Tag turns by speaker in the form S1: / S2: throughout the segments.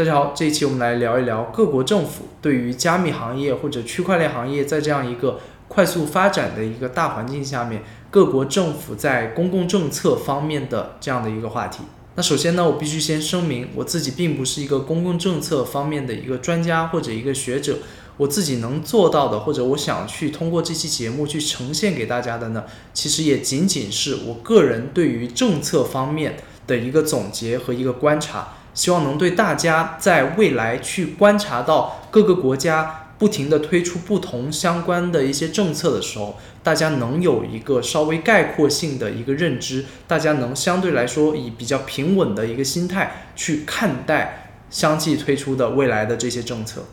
S1: 大家好，这一期我们来聊一聊各国政府对于加密行业或者区块链行业在这样一个快速发展的一个大环境下面，各国政府在公共政策方面的这样的一个话题。那首先呢，我必须先声明，我自己并不是一个公共政策方面的一个专家或者一个学者。我自己能做到的，或者我想去通过这期节目去呈现给大家的呢，其实也仅仅是我个人对于政策方面的一个总结和一个观察，希望能对大家在未来去观察到各个国家不停的推出不同相关的一些政策的时候，大家能有一个稍微概括性的一个认知，大家能相对来说以比较平稳的一个心态去看待相继推出的未来的这些政策。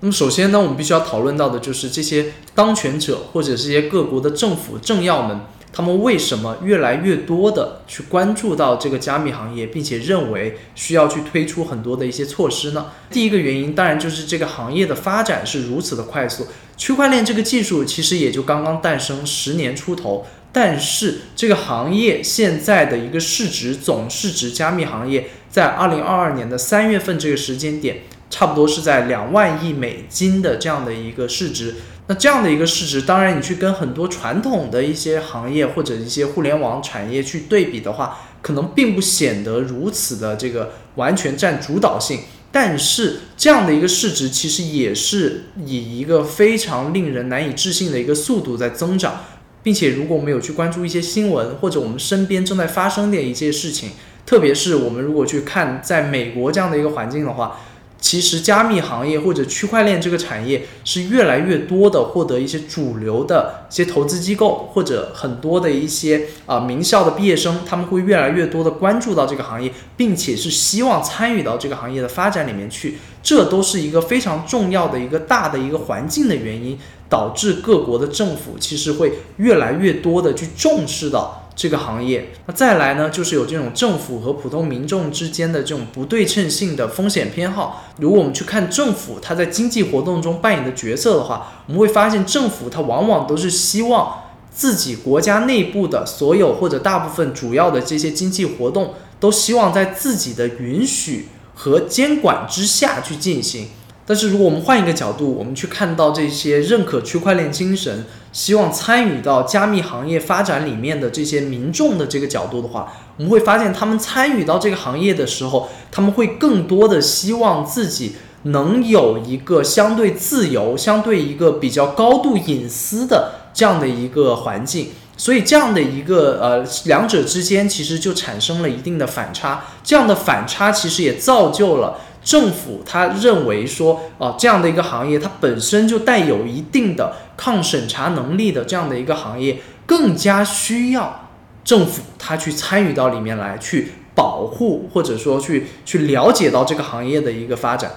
S1: 那么首先呢，我们必须要讨论到的就是这些当权者或者这些各国的政府政要们，他们为什么越来越多的去关注到这个加密行业，并且认为需要去推出很多的一些措施呢？第一个原因当然就是这个行业的发展是如此的快速，区块链这个技术其实也就刚刚诞生十年出头，但是这个行业现在的一个市值总市值，加密行业在二零二二年的三月份这个时间点。差不多是在两万亿美金的这样的一个市值，那这样的一个市值，当然你去跟很多传统的一些行业或者一些互联网产业去对比的话，可能并不显得如此的这个完全占主导性。但是这样的一个市值，其实也是以一个非常令人难以置信的一个速度在增长，并且如果我们有去关注一些新闻，或者我们身边正在发生的一些事情，特别是我们如果去看在美国这样的一个环境的话。其实，加密行业或者区块链这个产业是越来越多的获得一些主流的一些投资机构，或者很多的一些啊名校的毕业生，他们会越来越多的关注到这个行业，并且是希望参与到这个行业的发展里面去。这都是一个非常重要的一个大的一个环境的原因，导致各国的政府其实会越来越多的去重视到。这个行业，那再来呢，就是有这种政府和普通民众之间的这种不对称性的风险偏好。如果我们去看政府它在经济活动中扮演的角色的话，我们会发现政府它往往都是希望自己国家内部的所有或者大部分主要的这些经济活动，都希望在自己的允许和监管之下去进行。但是如果我们换一个角度，我们去看到这些认可区块链精神、希望参与到加密行业发展里面的这些民众的这个角度的话，我们会发现他们参与到这个行业的时候，他们会更多的希望自己能有一个相对自由、相对一个比较高度隐私的这样的一个环境。所以这样的一个呃，两者之间其实就产生了一定的反差。这样的反差其实也造就了。政府他认为说，啊，这样的一个行业，它本身就带有一定的抗审查能力的这样的一个行业，更加需要政府他去参与到里面来，去保护或者说去去了解到这个行业的一个发展。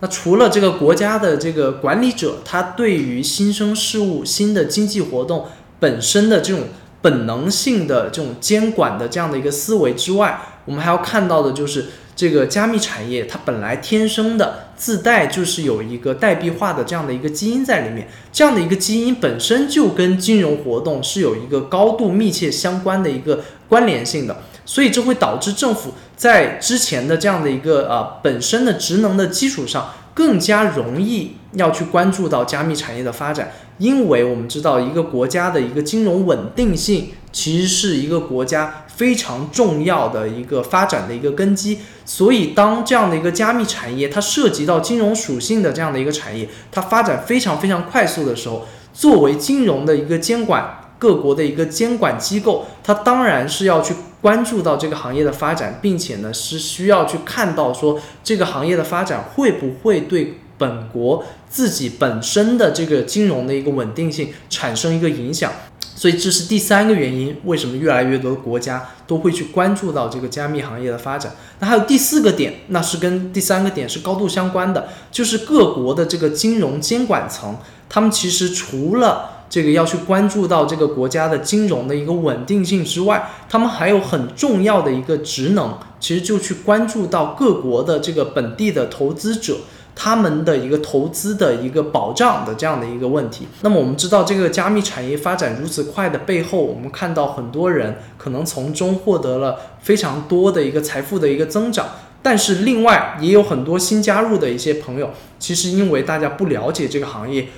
S1: 那除了这个国家的这个管理者，他对于新生事物、新的经济活动本身的这种本能性的这种监管的这样的一个思维之外，我们还要看到的就是。这个加密产业，它本来天生的自带就是有一个代币化的这样的一个基因在里面，这样的一个基因本身就跟金融活动是有一个高度密切相关的一个关联性的，所以这会导致政府在之前的这样的一个呃本身的职能的基础上，更加容易要去关注到加密产业的发展，因为我们知道一个国家的一个金融稳定性其实是一个国家。非常重要的一个发展的一个根基，所以当这样的一个加密产业，它涉及到金融属性的这样的一个产业，它发展非常非常快速的时候，作为金融的一个监管各国的一个监管机构，它当然是要去关注到这个行业的发展，并且呢是需要去看到说这个行业的发展会不会对本国自己本身的这个金融的一个稳定性产生一个影响。所以这是第三个原因，为什么越来越多的国家都会去关注到这个加密行业的发展？那还有第四个点，那是跟第三个点是高度相关的，就是各国的这个金融监管层，他们其实除了这个要去关注到这个国家的金融的一个稳定性之外，他们还有很重要的一个职能，其实就去关注到各国的这个本地的投资者。他们的一个投资的一个保障的这样的一个问题。那么我们知道，这个加密产业发展如此快的背后，我们看到很多人可能从中获得了非常多的一个财富的一个增长。但是另外也有很多新加入的一些朋友，其实因为大家不了解这个行业。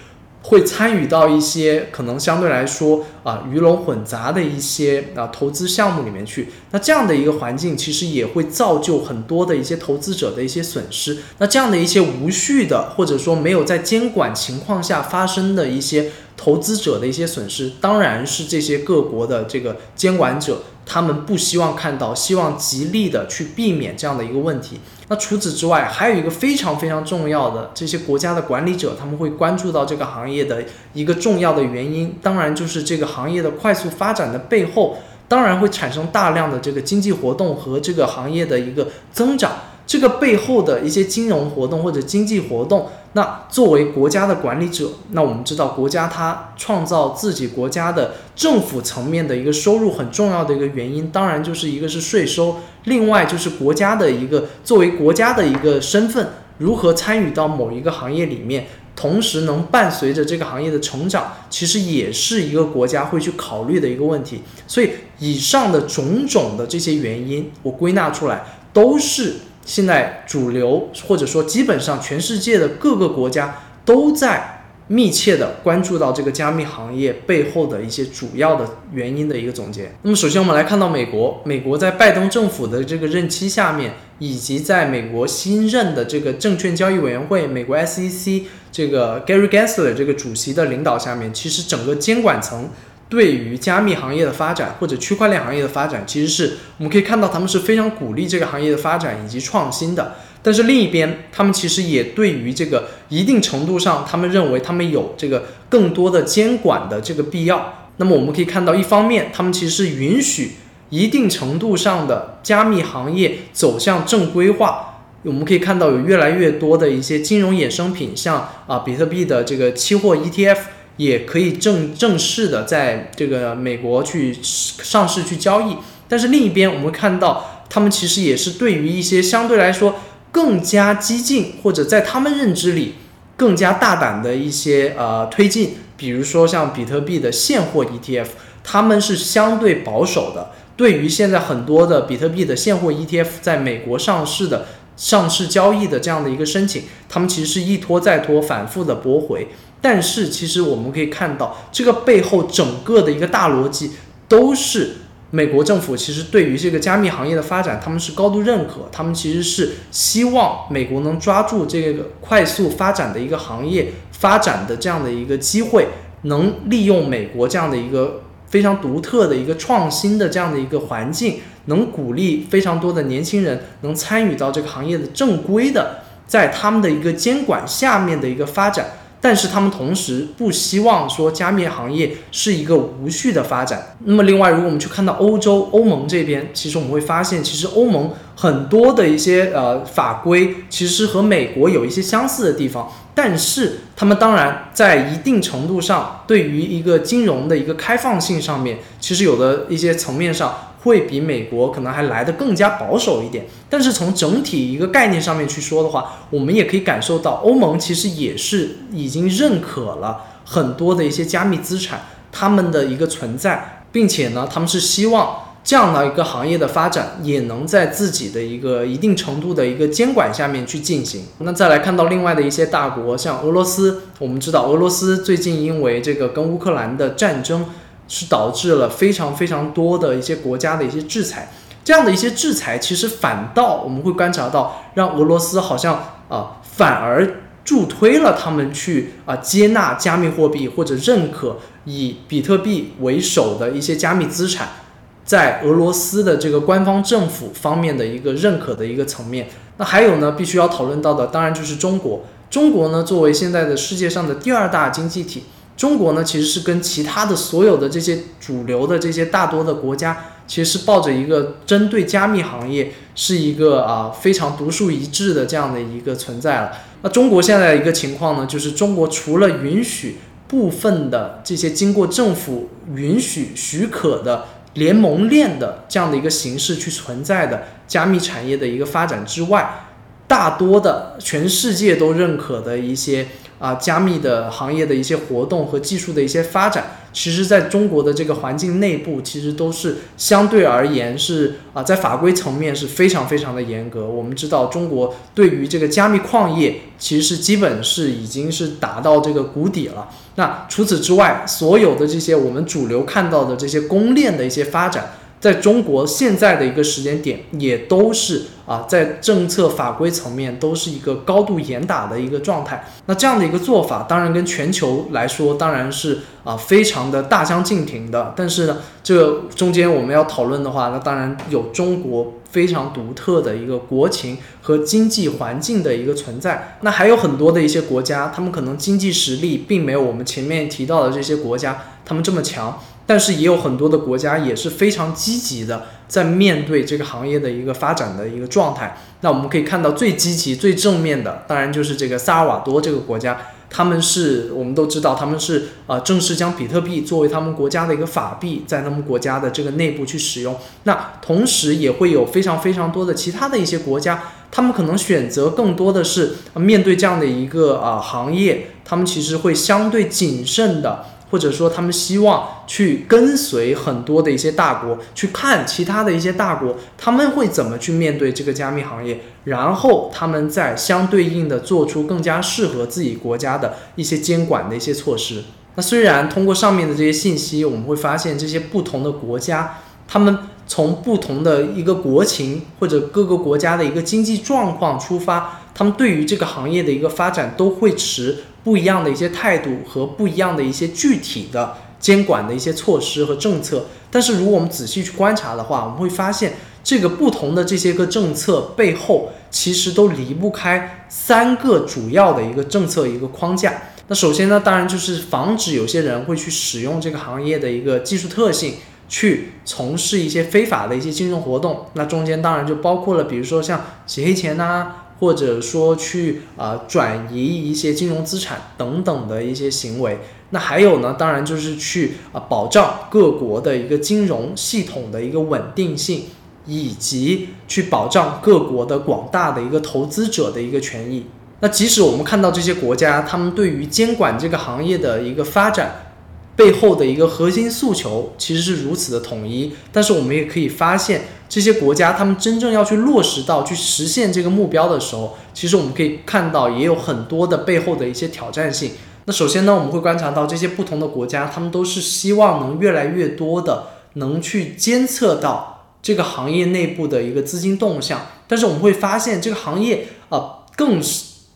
S1: 会参与到一些可能相对来说啊鱼龙混杂的一些啊投资项目里面去，那这样的一个环境其实也会造就很多的一些投资者的一些损失。那这样的一些无序的或者说没有在监管情况下发生的一些投资者的一些损失，当然是这些各国的这个监管者。他们不希望看到，希望极力的去避免这样的一个问题。那除此之外，还有一个非常非常重要的，这些国家的管理者他们会关注到这个行业的一个重要的原因，当然就是这个行业的快速发展的背后，当然会产生大量的这个经济活动和这个行业的一个增长。这个背后的一些金融活动或者经济活动，那作为国家的管理者，那我们知道国家它创造自己国家的政府层面的一个收入很重要的一个原因，当然就是一个是税收，另外就是国家的一个作为国家的一个身份，如何参与到某一个行业里面，同时能伴随着这个行业的成长，其实也是一个国家会去考虑的一个问题。所以以上的种种的这些原因，我归纳出来都是。现在主流或者说基本上全世界的各个国家都在密切的关注到这个加密行业背后的一些主要的原因的一个总结。那么首先我们来看到美国，美国在拜登政府的这个任期下面，以及在美国新任的这个证券交易委员会美国 SEC 这个 Gary Gensler 这个主席的领导下面，其实整个监管层。对于加密行业的发展或者区块链行业的发展，其实是我们可以看到他们是非常鼓励这个行业的发展以及创新的。但是另一边，他们其实也对于这个一定程度上，他们认为他们有这个更多的监管的这个必要。那么我们可以看到，一方面他们其实是允许一定程度上的加密行业走向正规化。我们可以看到有越来越多的一些金融衍生品，像啊比特币的这个期货 ETF。也可以正正式的在这个美国去上市去交易，但是另一边我们看到，他们其实也是对于一些相对来说更加激进或者在他们认知里更加大胆的一些呃推进，比如说像比特币的现货 ETF，他们是相对保守的。对于现在很多的比特币的现货 ETF 在美国上市的上市交易的这样的一个申请，他们其实是一拖再拖，反复的驳回。但是，其实我们可以看到，这个背后整个的一个大逻辑，都是美国政府其实对于这个加密行业的发展，他们是高度认可，他们其实是希望美国能抓住这个快速发展的一个行业发展的这样的一个机会，能利用美国这样的一个非常独特的一个创新的这样的一个环境，能鼓励非常多的年轻人能参与到这个行业的正规的，在他们的一个监管下面的一个发展。但是他们同时不希望说加密行业是一个无序的发展。那么另外，如果我们去看到欧洲欧盟这边，其实我们会发现，其实欧盟很多的一些呃法规其实和美国有一些相似的地方。但是他们当然在一定程度上，对于一个金融的一个开放性上面，其实有的一些层面上。会比美国可能还来得更加保守一点，但是从整体一个概念上面去说的话，我们也可以感受到欧盟其实也是已经认可了很多的一些加密资产他们的一个存在，并且呢，他们是希望这样的一个行业的发展也能在自己的一个一定程度的一个监管下面去进行。那再来看到另外的一些大国，像俄罗斯，我们知道俄罗斯最近因为这个跟乌克兰的战争。是导致了非常非常多的一些国家的一些制裁，这样的一些制裁其实反倒我们会观察到，让俄罗斯好像啊反而助推了他们去啊接纳加密货币或者认可以比特币为首的一些加密资产，在俄罗斯的这个官方政府方面的一个认可的一个层面。那还有呢，必须要讨论到的当然就是中国，中国呢作为现在的世界上的第二大经济体。中国呢，其实是跟其他的所有的这些主流的这些大多的国家，其实是抱着一个针对加密行业是一个啊非常独树一帜的这样的一个存在了。那中国现在的一个情况呢，就是中国除了允许部分的这些经过政府允许许可的联盟链的这样的一个形式去存在的加密产业的一个发展之外，大多的全世界都认可的一些啊加密的行业的一些活动和技术的一些发展，其实在中国的这个环境内部，其实都是相对而言是啊在法规层面是非常非常的严格。我们知道中国对于这个加密矿业，其实是基本是已经是达到这个谷底了。那除此之外，所有的这些我们主流看到的这些公链的一些发展。在中国现在的一个时间点，也都是啊，在政策法规层面都是一个高度严打的一个状态。那这样的一个做法，当然跟全球来说，当然是啊非常的大相径庭的。但是呢，这中间我们要讨论的话，那当然有中国非常独特的一个国情和经济环境的一个存在。那还有很多的一些国家，他们可能经济实力并没有我们前面提到的这些国家他们这么强。但是也有很多的国家也是非常积极的在面对这个行业的一个发展的一个状态。那我们可以看到最积极、最正面的，当然就是这个萨尔瓦多这个国家，他们是我们都知道，他们是呃正式将比特币作为他们国家的一个法币，在他们国家的这个内部去使用。那同时也会有非常非常多的其他的一些国家，他们可能选择更多的是面对这样的一个啊行业，他们其实会相对谨慎的。或者说，他们希望去跟随很多的一些大国，去看其他的一些大国他们会怎么去面对这个加密行业，然后他们再相对应的做出更加适合自己国家的一些监管的一些措施。那虽然通过上面的这些信息，我们会发现这些不同的国家，他们从不同的一个国情或者各个国家的一个经济状况出发，他们对于这个行业的一个发展都会持。不一样的一些态度和不一样的一些具体的监管的一些措施和政策，但是如果我们仔细去观察的话，我们会发现这个不同的这些个政策背后，其实都离不开三个主要的一个政策一个框架。那首先呢，当然就是防止有些人会去使用这个行业的一个技术特性，去从事一些非法的一些金融活动。那中间当然就包括了，比如说像洗黑钱呐。或者说去啊转移一些金融资产等等的一些行为，那还有呢，当然就是去啊保障各国的一个金融系统的一个稳定性，以及去保障各国的广大的一个投资者的一个权益。那即使我们看到这些国家，他们对于监管这个行业的一个发展。背后的一个核心诉求其实是如此的统一，但是我们也可以发现，这些国家他们真正要去落实到去实现这个目标的时候，其实我们可以看到也有很多的背后的一些挑战性。那首先呢，我们会观察到这些不同的国家，他们都是希望能越来越多的能去监测到这个行业内部的一个资金动向，但是我们会发现这个行业啊更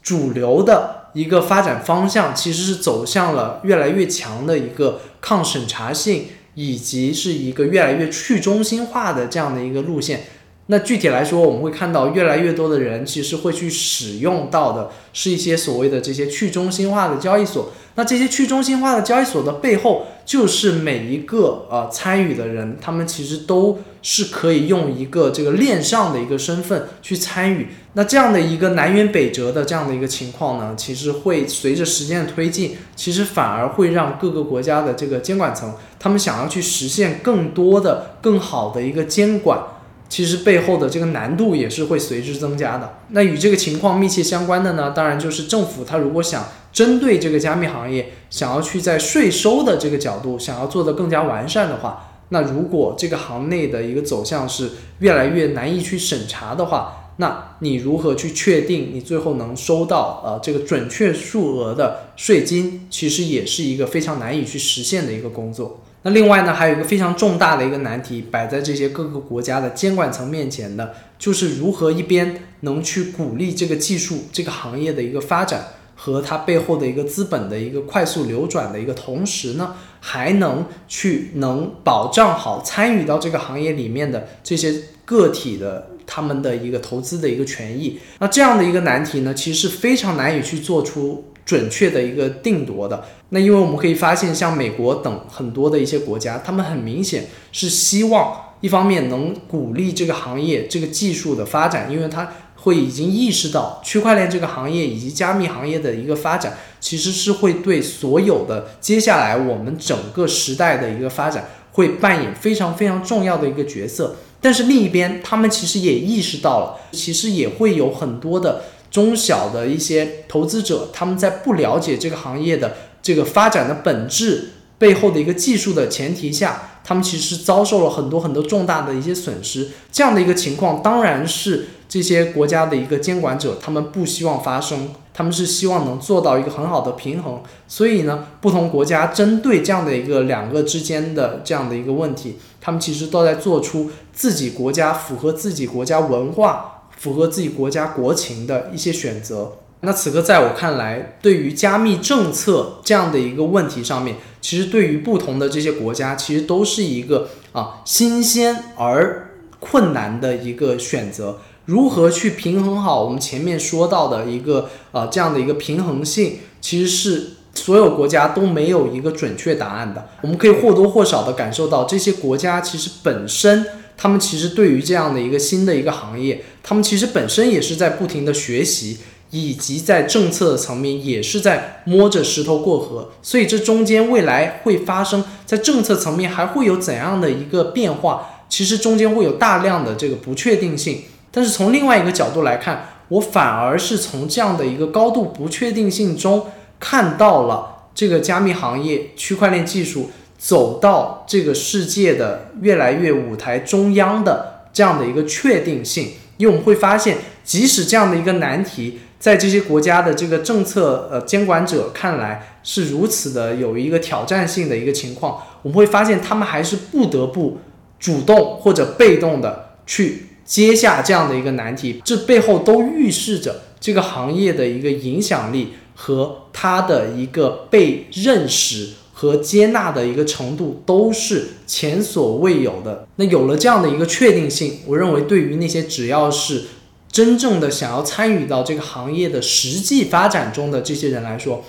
S1: 主流的。一个发展方向其实是走向了越来越强的一个抗审查性，以及是一个越来越去中心化的这样的一个路线。那具体来说，我们会看到越来越多的人其实会去使用到的是一些所谓的这些去中心化的交易所。那这些去中心化的交易所的背后，就是每一个呃参与的人，他们其实都是可以用一个这个链上的一个身份去参与。那这样的一个南辕北辙的这样的一个情况呢，其实会随着时间的推进，其实反而会让各个国家的这个监管层，他们想要去实现更多的、更好的一个监管，其实背后的这个难度也是会随之增加的。那与这个情况密切相关的呢，当然就是政府它如果想针对这个加密行业，想要去在税收的这个角度想要做得更加完善的话，那如果这个行内的一个走向是越来越难以去审查的话，那你如何去确定你最后能收到呃这个准确数额的税金？其实也是一个非常难以去实现的一个工作。那另外呢，还有一个非常重大的一个难题摆在这些各个国家的监管层面前的，就是如何一边能去鼓励这个技术这个行业的一个发展和它背后的一个资本的一个快速流转的一个同时呢，还能去能保障好参与到这个行业里面的这些个体的。他们的一个投资的一个权益，那这样的一个难题呢，其实是非常难以去做出准确的一个定夺的。那因为我们可以发现，像美国等很多的一些国家，他们很明显是希望一方面能鼓励这个行业这个技术的发展，因为它会已经意识到区块链这个行业以及加密行业的一个发展，其实是会对所有的接下来我们整个时代的一个发展。会扮演非常非常重要的一个角色。但是另一边，他们其实也意识到了，其实也会有很多的中小的一些投资者，他们在不了解这个行业的这个发展的本质背后的一个技术的前提下。他们其实遭受了很多很多重大的一些损失，这样的一个情况，当然是这些国家的一个监管者，他们不希望发生，他们是希望能做到一个很好的平衡。所以呢，不同国家针对这样的一个两个之间的这样的一个问题，他们其实都在做出自己国家符合自己国家文化、符合自己国家国情的一些选择。那此刻在我看来，对于加密政策这样的一个问题上面。其实对于不同的这些国家，其实都是一个啊新鲜而困难的一个选择。如何去平衡好我们前面说到的一个呃这样的一个平衡性，其实是所有国家都没有一个准确答案的。我们可以或多或少的感受到，这些国家其实本身，他们其实对于这样的一个新的一个行业，他们其实本身也是在不停的学习。以及在政策层面也是在摸着石头过河，所以这中间未来会发生在政策层面还会有怎样的一个变化？其实中间会有大量的这个不确定性。但是从另外一个角度来看，我反而是从这样的一个高度不确定性中看到了这个加密行业、区块链技术走到这个世界的越来越舞台中央的这样的一个确定性。因为我们会发现，即使这样的一个难题。在这些国家的这个政策呃监管者看来是如此的有一个挑战性的一个情况，我们会发现他们还是不得不主动或者被动的去接下这样的一个难题，这背后都预示着这个行业的一个影响力和它的一个被认识和接纳的一个程度都是前所未有的。那有了这样的一个确定性，我认为对于那些只要是真正的想要参与到这个行业的实际发展中的这些人来说，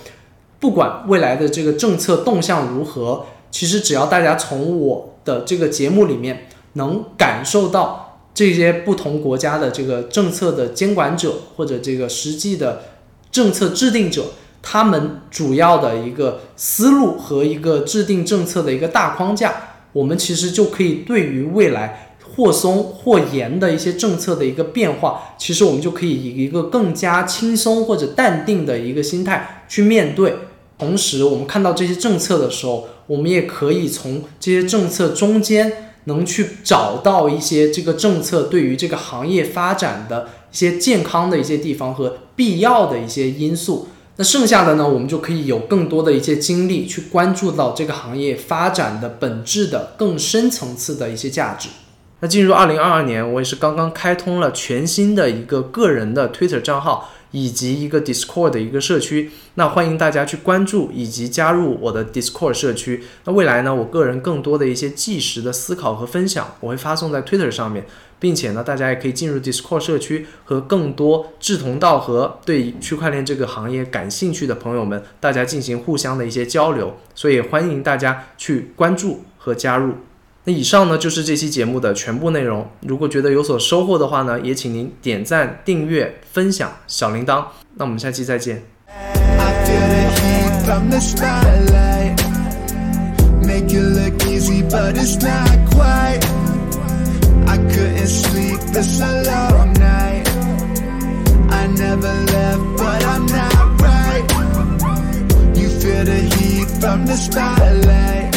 S1: 不管未来的这个政策动向如何，其实只要大家从我的这个节目里面能感受到这些不同国家的这个政策的监管者或者这个实际的政策制定者，他们主要的一个思路和一个制定政策的一个大框架，我们其实就可以对于未来。或松或严的一些政策的一个变化，其实我们就可以以一个更加轻松或者淡定的一个心态去面对。同时，我们看到这些政策的时候，我们也可以从这些政策中间能去找到一些这个政策对于这个行业发展的一些健康的一些地方和必要的一些因素。那剩下的呢，我们就可以有更多的一些精力去关注到这个行业发展的本质的更深层次的一些价值。那进入二零二二年，我也是刚刚开通了全新的一个个人的 Twitter 账号，以及一个 Discord 的一个社区。那欢迎大家去关注以及加入我的 Discord 社区。那未来呢，我个人更多的一些即时的思考和分享，我会发送在 Twitter 上面，并且呢，大家也可以进入 Discord 社区，和更多志同道合、对区块链这个行业感兴趣的朋友们，大家进行互相的一些交流。所以欢迎大家去关注和加入。那以上呢就是这期节目的全部内容。如果觉得有所收获的话呢也请您点赞订阅分享小铃铛。那我们下期再见。From the spotlight